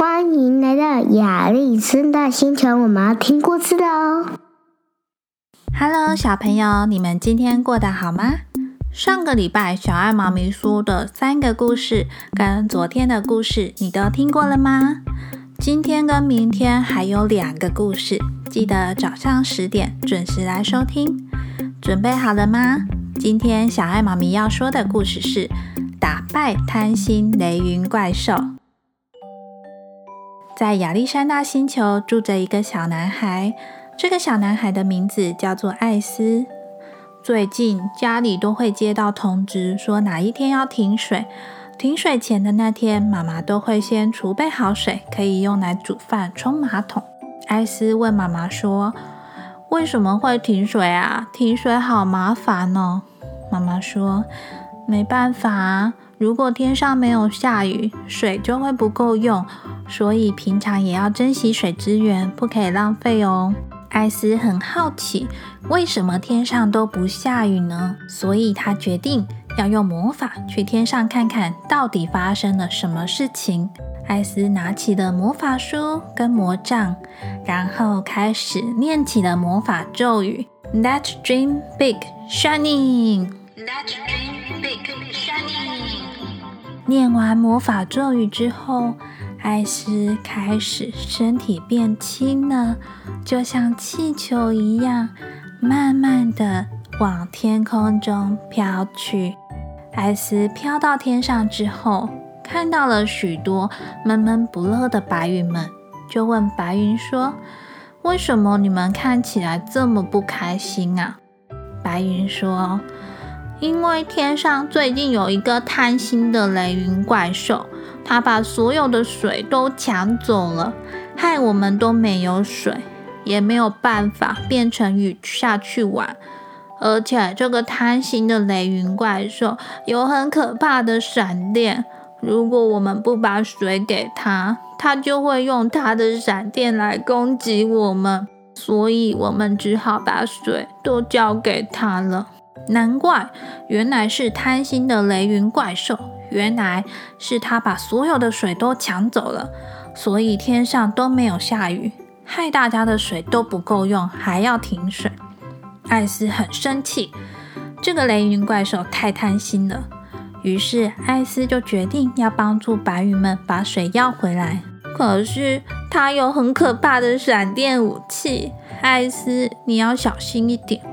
欢迎来到亚丽森的星球，我们要听故事的哦。Hello，小朋友，你们今天过得好吗？上个礼拜小爱妈咪说的三个故事，跟昨天的故事，你都听过了吗？今天跟明天还有两个故事，记得早上十点准时来收听。准备好了吗？今天小爱妈咪要说的故事是打败贪心雷云怪兽。在亚历山大星球住着一个小男孩，这个小男孩的名字叫做艾斯。最近家里都会接到通知，说哪一天要停水。停水前的那天，妈妈都会先储备好水，可以用来煮饭、冲马桶。艾斯问妈妈说：“为什么会停水啊？停水好麻烦哦。”妈妈说：“没办法，如果天上没有下雨，水就会不够用，所以平常也要珍惜水资源，不可以浪费哦。”艾斯很好奇，为什么天上都不下雨呢？所以他决定要用魔法去天上看看到底发生了什么事情。艾斯拿起了魔法书跟魔杖，然后开始念起了魔法咒语：“Let dream big, shining. Let dream big, shining.” 念完魔法咒语之后。艾斯开始身体变轻了，就像气球一样，慢慢的往天空中飘去。艾斯飘到天上之后，看到了许多闷闷不乐的白云们，就问白云说：“为什么你们看起来这么不开心啊？”白云说：“因为天上最近有一个贪心的雷云怪兽。”他把所有的水都抢走了，害我们都没有水，也没有办法变成雨下去玩。而且这个贪心的雷云怪兽有很可怕的闪电，如果我们不把水给他，他就会用他的闪电来攻击我们。所以我们只好把水都交给他了。难怪，原来是贪心的雷云怪兽。原来是他把所有的水都抢走了，所以天上都没有下雨，害大家的水都不够用，还要停水。艾斯很生气，这个雷云怪兽太贪心了。于是艾斯就决定要帮助白云们把水要回来。可是他有很可怕的闪电武器，艾斯你要小心一点。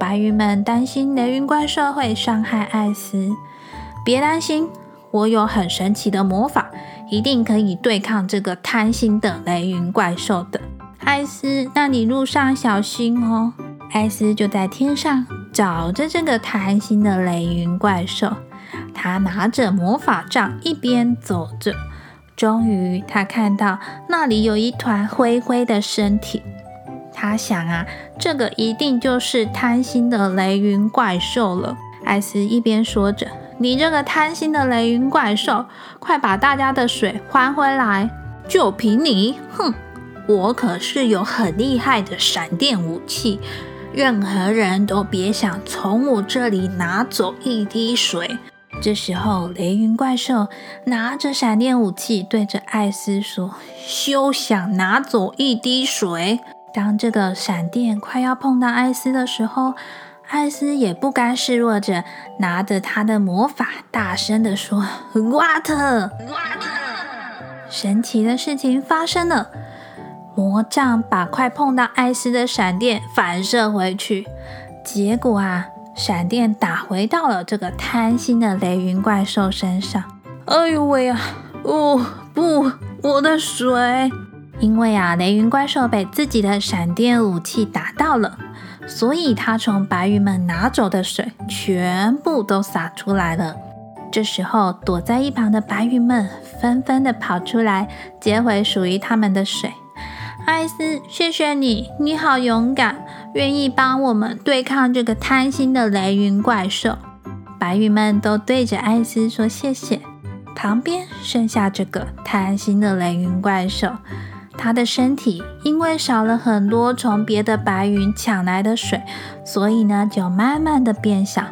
白云们担心雷云怪兽会伤害艾斯，别担心。我有很神奇的魔法，一定可以对抗这个贪心的雷云怪兽的。艾斯，那你路上小心哦。艾斯就在天上找着这个贪心的雷云怪兽，他拿着魔法杖一边走着，终于他看到那里有一团灰灰的身体。他想啊，这个一定就是贪心的雷云怪兽了。艾斯一边说着。你这个贪心的雷云怪兽，快把大家的水还回来！就凭你，哼！我可是有很厉害的闪电武器，任何人都别想从我这里拿走一滴水。这时候，雷云怪兽拿着闪电武器对着艾斯说：“休想拿走一滴水！”当这个闪电快要碰到艾斯的时候，艾斯也不甘示弱着，拿着他的魔法，大声地说：“Water！” 神奇的事情发生了，魔杖把快碰到艾斯的闪电反射回去，结果啊，闪电打回到了这个贪心的雷云怪兽身上。哎呦喂呀！哦不，我的水！因为啊，雷云怪兽被自己的闪电武器打到了。所以，他从白云们拿走的水全部都洒出来了。这时候，躲在一旁的白云们纷纷的跑出来，接回属于他们的水。艾斯，谢谢你，你好勇敢，愿意帮我们对抗这个贪心的雷云怪兽。白云们都对着艾斯说谢谢。旁边剩下这个贪心的雷云怪兽。它的身体因为少了很多从别的白云抢来的水，所以呢就慢慢的变小，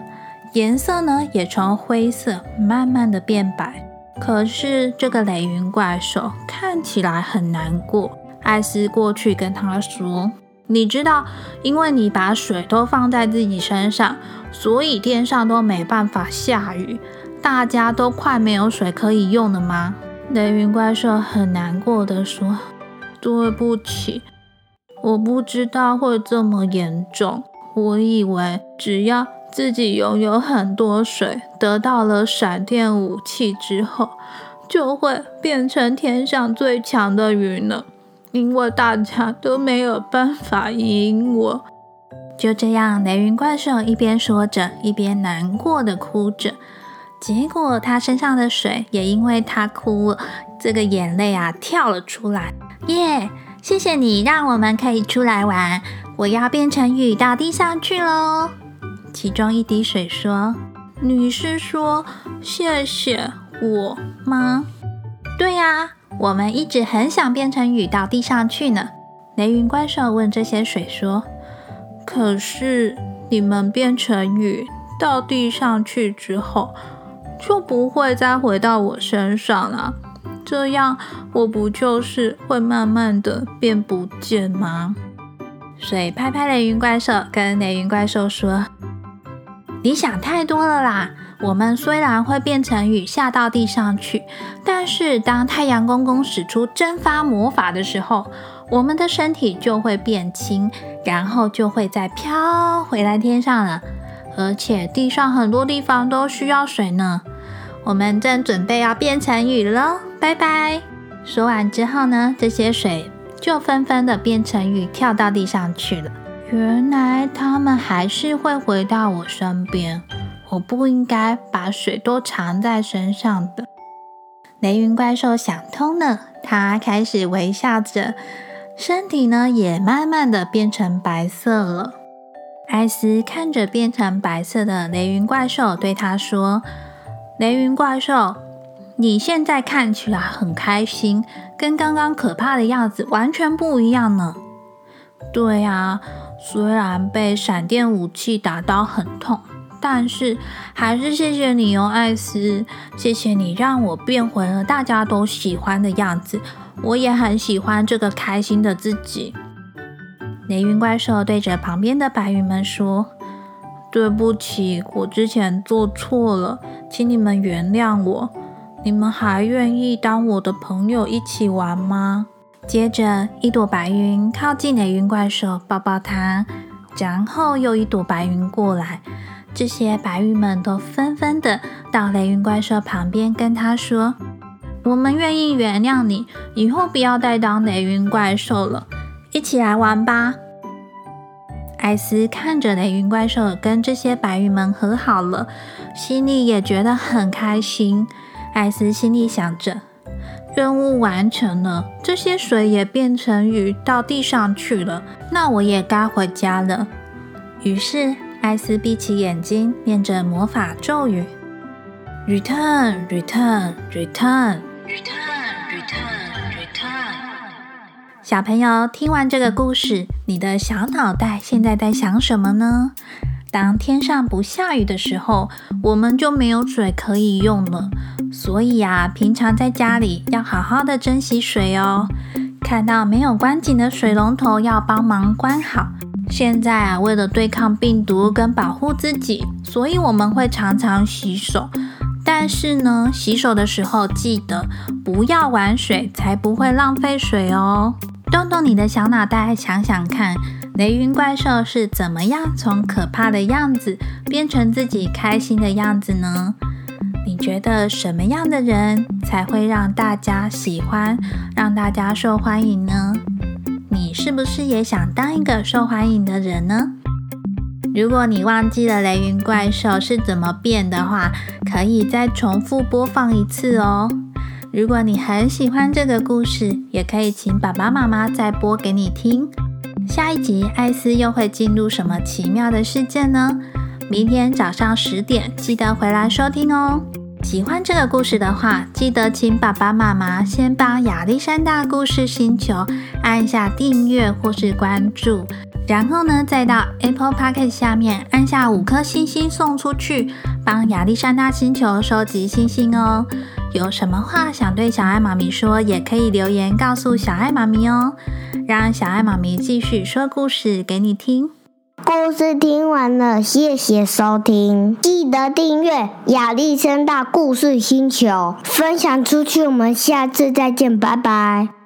颜色呢也从灰色慢慢的变白。可是这个雷云怪兽看起来很难过。艾斯过去跟他说：“你知道，因为你把水都放在自己身上，所以天上都没办法下雨，大家都快没有水可以用了吗？”雷云怪兽很难过的说：“对不起，我不知道会这么严重。我以为只要自己拥有很多水，得到了闪电武器之后，就会变成天上最强的云了。”因为大家都没有办法赢我，就这样，雷云怪兽一边说着，一边难过的哭着。结果他身上的水也因为他哭了，这个眼泪啊跳了出来。耶！谢谢你让我们可以出来玩。我要变成雨到地上去喽。其中一滴水说：“你是说谢谢我吗？”对呀。我们一直很想变成雨到地上去呢。雷云怪兽问这些水说：“可是你们变成雨到地上去之后，就不会再回到我身上了。这样我不就是会慢慢的变不见吗？”水拍拍雷云怪兽，跟雷云怪兽说：“你想太多了啦。”我们虽然会变成雨下到地上去，但是当太阳公公使出蒸发魔法的时候，我们的身体就会变轻，然后就会再飘回来天上了。而且地上很多地方都需要水呢。我们正准备要变成雨了，拜拜。说完之后呢，这些水就纷纷的变成雨，跳到地上去了。原来他们还是会回到我身边。我不应该把水都藏在身上的。雷云怪兽想通了，它开始微笑着，身体呢也慢慢的变成白色了。艾斯看着变成白色的雷云怪兽，对他说：“雷云怪兽，你现在看起来很开心，跟刚刚可怕的样子完全不一样呢。”对呀，虽然被闪电武器打到很痛。但是还是谢谢你哦，艾斯，谢谢你让我变回了大家都喜欢的样子。我也很喜欢这个开心的自己。雷云怪兽对着旁边的白云们说：“对不起，我之前做错了，请你们原谅我。你们还愿意当我的朋友一起玩吗？”接着，一朵白云靠近雷云怪兽，抱抱它，然后又一朵白云过来。这些白云们都纷纷的到雷云怪兽旁边，跟他说：“我们愿意原谅你，以后不要再当雷云怪兽了，一起来玩吧。”艾斯看着雷云怪兽跟这些白云们和好了，心里也觉得很开心。艾斯心里想着：“任务完成了，这些水也变成雨到地上去了，那我也该回家了。”于是。艾斯闭起眼睛，念着魔法咒语：“Return, return, return, return, return, return。”小朋友，听完这个故事，你的小脑袋现在在想什么呢？当天上不下雨的时候，我们就没有水可以用了。所以啊，平常在家里要好好的珍惜水哦。看到没有关紧的水龙头，要帮忙关好。现在啊，为了对抗病毒跟保护自己，所以我们会常常洗手。但是呢，洗手的时候记得不要玩水，才不会浪费水哦。动动你的小脑袋，想想看，雷云怪兽是怎么样从可怕的样子变成自己开心的样子呢？你觉得什么样的人才会让大家喜欢，让大家受欢迎呢？你是不是也想当一个受欢迎的人呢？如果你忘记了雷云怪兽是怎么变的话，可以再重复播放一次哦。如果你很喜欢这个故事，也可以请爸爸妈妈再播给你听。下一集艾斯又会进入什么奇妙的事件呢？明天早上十点记得回来收听哦。喜欢这个故事的话，记得请爸爸妈妈先帮亚历山大故事星球按下订阅或是关注，然后呢，再到 Apple p o c k e t 下面按下五颗星星送出去，帮亚历山大星球收集星星哦。有什么话想对小爱妈咪说，也可以留言告诉小爱妈咪哦，让小爱妈咪继续说故事给你听。故事听完了，谢谢收听，记得订阅亚历山大故事星球，分享出去。我们下次再见，拜拜。